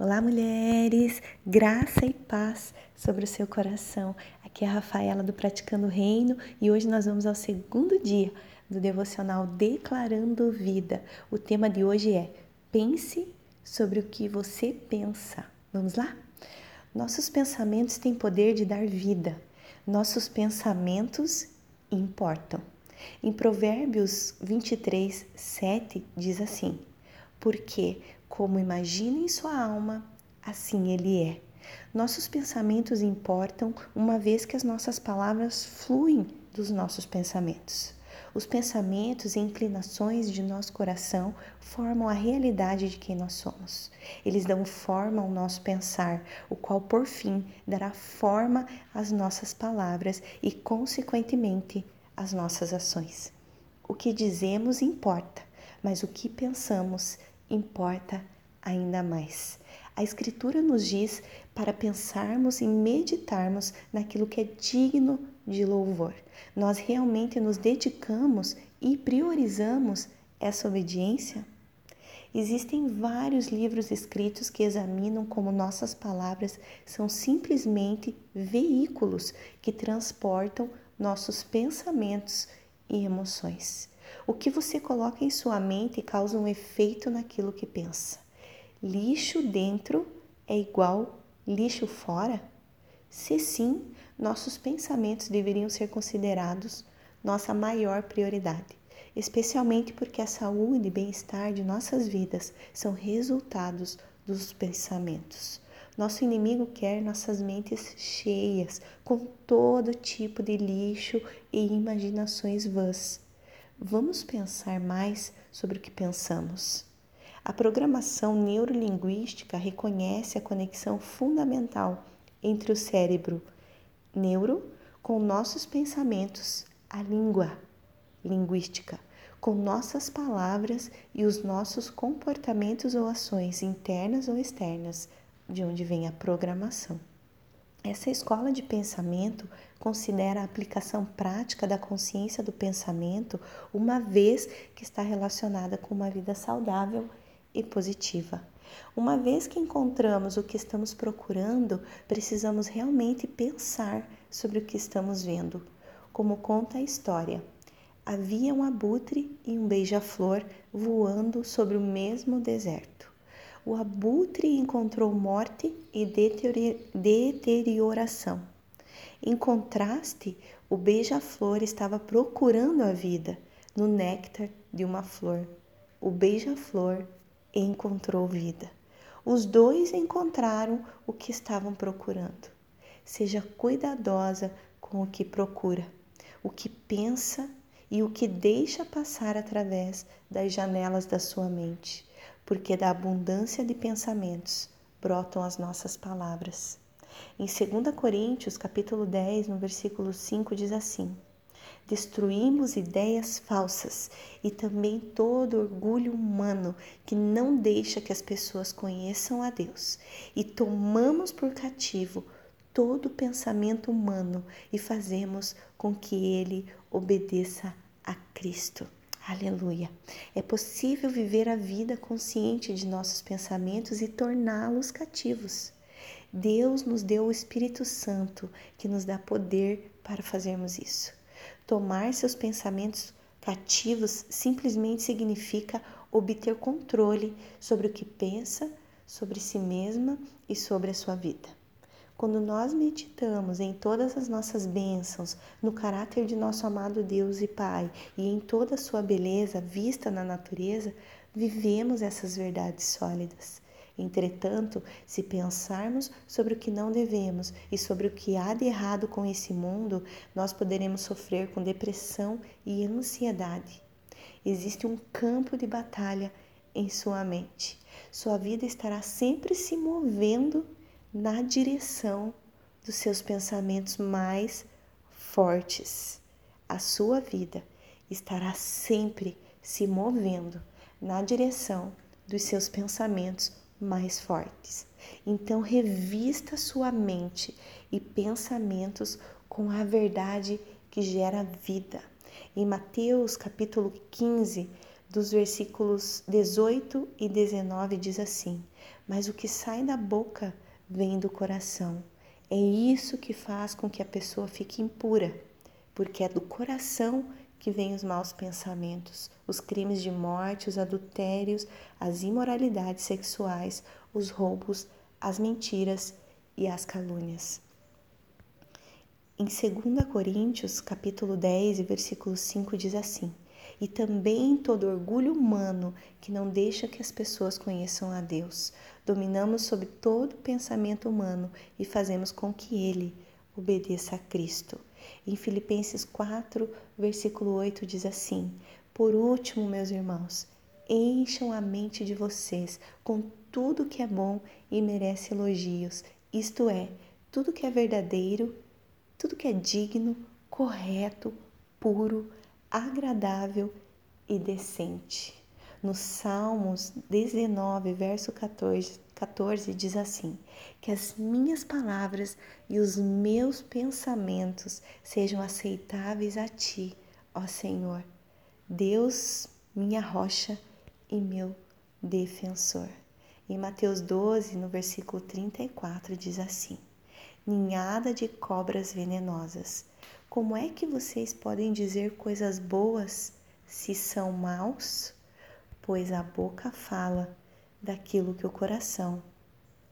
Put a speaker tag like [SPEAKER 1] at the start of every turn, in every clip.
[SPEAKER 1] Olá, mulheres! Graça e paz sobre o seu coração. Aqui é a Rafaela do Praticando Reino e hoje nós vamos ao segundo dia do devocional Declarando Vida. O tema de hoje é Pense sobre o que você pensa. Vamos lá? Nossos pensamentos têm poder de dar vida. Nossos pensamentos importam. Em Provérbios 23, 7 diz assim: Porque como imagina em sua alma, assim ele é. Nossos pensamentos importam, uma vez que as nossas palavras fluem dos nossos pensamentos. Os pensamentos e inclinações de nosso coração formam a realidade de quem nós somos. Eles dão forma ao nosso pensar, o qual, por fim, dará forma às nossas palavras e, consequentemente, às nossas ações. O que dizemos importa, mas o que pensamos importa ainda mais. A Escritura nos diz para pensarmos e meditarmos naquilo que é digno de louvor. Nós realmente nos dedicamos e priorizamos essa obediência? Existem vários livros escritos que examinam como nossas palavras são simplesmente veículos que transportam nossos pensamentos e emoções. O que você coloca em sua mente causa um efeito naquilo que pensa. Lixo dentro é igual lixo fora? Se sim, nossos pensamentos deveriam ser considerados nossa maior prioridade, especialmente porque a saúde e bem-estar de nossas vidas são resultados dos pensamentos. Nosso inimigo quer nossas mentes cheias com todo tipo de lixo e imaginações vãs. Vamos pensar mais sobre o que pensamos. A programação neurolinguística reconhece a conexão fundamental entre o cérebro neuro com nossos pensamentos, a língua linguística, com nossas palavras e os nossos comportamentos ou ações internas ou externas, de onde vem a programação. Essa escola de pensamento considera a aplicação prática da consciência do pensamento, uma vez que está relacionada com uma vida saudável e positiva. Uma vez que encontramos o que estamos procurando, precisamos realmente pensar sobre o que estamos vendo. Como conta a história, havia um abutre e um beija-flor voando sobre o mesmo deserto o abutre encontrou morte e deterioração. Em contraste, o beija-flor estava procurando a vida no néctar de uma flor. O beija-flor encontrou vida. Os dois encontraram o que estavam procurando. Seja cuidadosa com o que procura, o que pensa e o que deixa passar através das janelas da sua mente porque da abundância de pensamentos brotam as nossas palavras. Em 2 Coríntios, capítulo 10, no versículo 5 diz assim: Destruímos ideias falsas e também todo orgulho humano que não deixa que as pessoas conheçam a Deus, e tomamos por cativo todo pensamento humano e fazemos com que ele obedeça a Cristo. Aleluia! É possível viver a vida consciente de nossos pensamentos e torná-los cativos. Deus nos deu o Espírito Santo que nos dá poder para fazermos isso. Tomar seus pensamentos cativos simplesmente significa obter controle sobre o que pensa, sobre si mesma e sobre a sua vida. Quando nós meditamos em todas as nossas bênçãos, no caráter de nosso amado Deus e Pai e em toda a sua beleza vista na natureza, vivemos essas verdades sólidas. Entretanto, se pensarmos sobre o que não devemos e sobre o que há de errado com esse mundo, nós poderemos sofrer com depressão e ansiedade. Existe um campo de batalha em sua mente. Sua vida estará sempre se movendo na direção dos seus pensamentos mais fortes. A sua vida estará sempre se movendo na direção dos seus pensamentos mais fortes. Então, revista sua mente e pensamentos com a verdade que gera vida. Em Mateus capítulo 15, dos versículos 18 e 19 diz assim: mas o que sai da boca vem do coração. É isso que faz com que a pessoa fique impura, porque é do coração que vêm os maus pensamentos, os crimes de morte, os adultérios, as imoralidades sexuais, os roubos, as mentiras e as calúnias. Em 2 Coríntios, capítulo 10, versículo 5 diz assim: "E também todo orgulho humano que não deixa que as pessoas conheçam a Deus. Dominamos sobre todo pensamento humano e fazemos com que ele obedeça a Cristo." Em Filipenses 4, versículo 8 diz assim: Por último, meus irmãos, encham a mente de vocês com tudo que é bom e merece elogios, isto é, tudo que é verdadeiro tudo que é digno, correto, puro, agradável e decente. No Salmos 19, verso 14, 14 diz assim: Que as minhas palavras e os meus pensamentos sejam aceitáveis a ti, ó Senhor, Deus, minha rocha e meu defensor. Em Mateus 12, no versículo 34, diz assim: ninhada de cobras venenosas. Como é que vocês podem dizer coisas boas se são maus? Pois a boca fala daquilo que o coração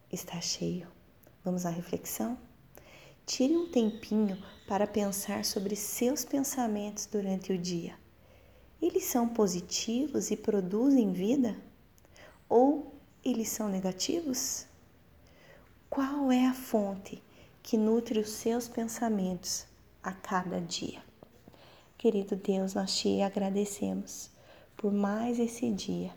[SPEAKER 1] está cheio. Vamos à reflexão? Tire um tempinho para pensar sobre seus pensamentos durante o dia. Eles são positivos e produzem vida? Ou eles são negativos? Qual é a fonte que nutre os seus pensamentos a cada dia. Querido Deus, nós te agradecemos por mais esse dia,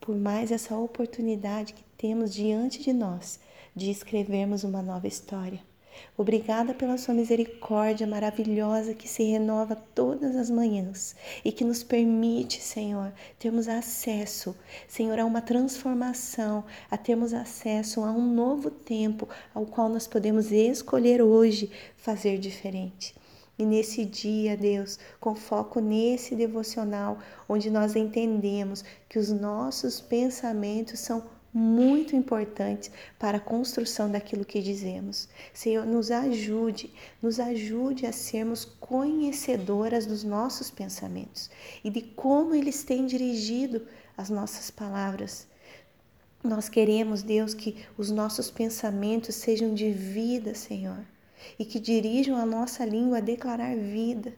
[SPEAKER 1] por mais essa oportunidade que temos diante de nós de escrevermos uma nova história. Obrigada pela sua misericórdia maravilhosa que se renova todas as manhãs e que nos permite, Senhor, termos acesso, Senhor, a uma transformação, a termos acesso a um novo tempo ao qual nós podemos escolher hoje fazer diferente. E nesse dia, Deus, com foco nesse devocional, onde nós entendemos que os nossos pensamentos são muito importantes para a construção daquilo que dizemos. Senhor, nos ajude, nos ajude a sermos conhecedoras dos nossos pensamentos e de como eles têm dirigido as nossas palavras. Nós queremos, Deus, que os nossos pensamentos sejam de vida, Senhor, e que dirijam a nossa língua a declarar vida.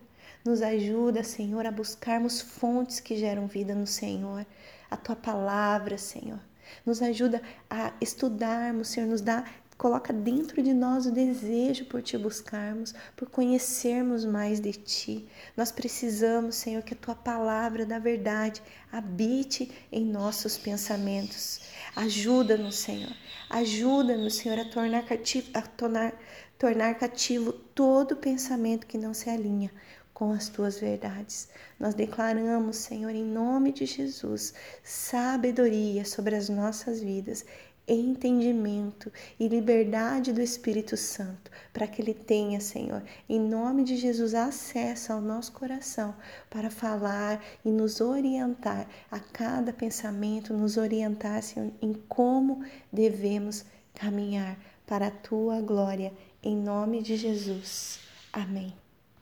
[SPEAKER 1] Nos ajuda, Senhor, a buscarmos fontes que geram vida no Senhor, a tua palavra, Senhor nos ajuda a estudarmos, Senhor, nos dá, coloca dentro de nós o desejo por te buscarmos, por conhecermos mais de ti. Nós precisamos, Senhor, que a tua palavra da verdade habite em nossos pensamentos. Ajuda-nos, Senhor. Ajuda-nos, Senhor, a tornar cativo, a tornar, tornar cativo todo pensamento que não se alinha com as tuas verdades. Nós declaramos, Senhor, em nome de Jesus, sabedoria sobre as nossas vidas, entendimento e liberdade do Espírito Santo, para que ele tenha, Senhor, em nome de Jesus, acesso ao nosso coração para falar e nos orientar a cada pensamento, nos orientar, Senhor, em como devemos caminhar para a tua glória, em nome de Jesus. Amém.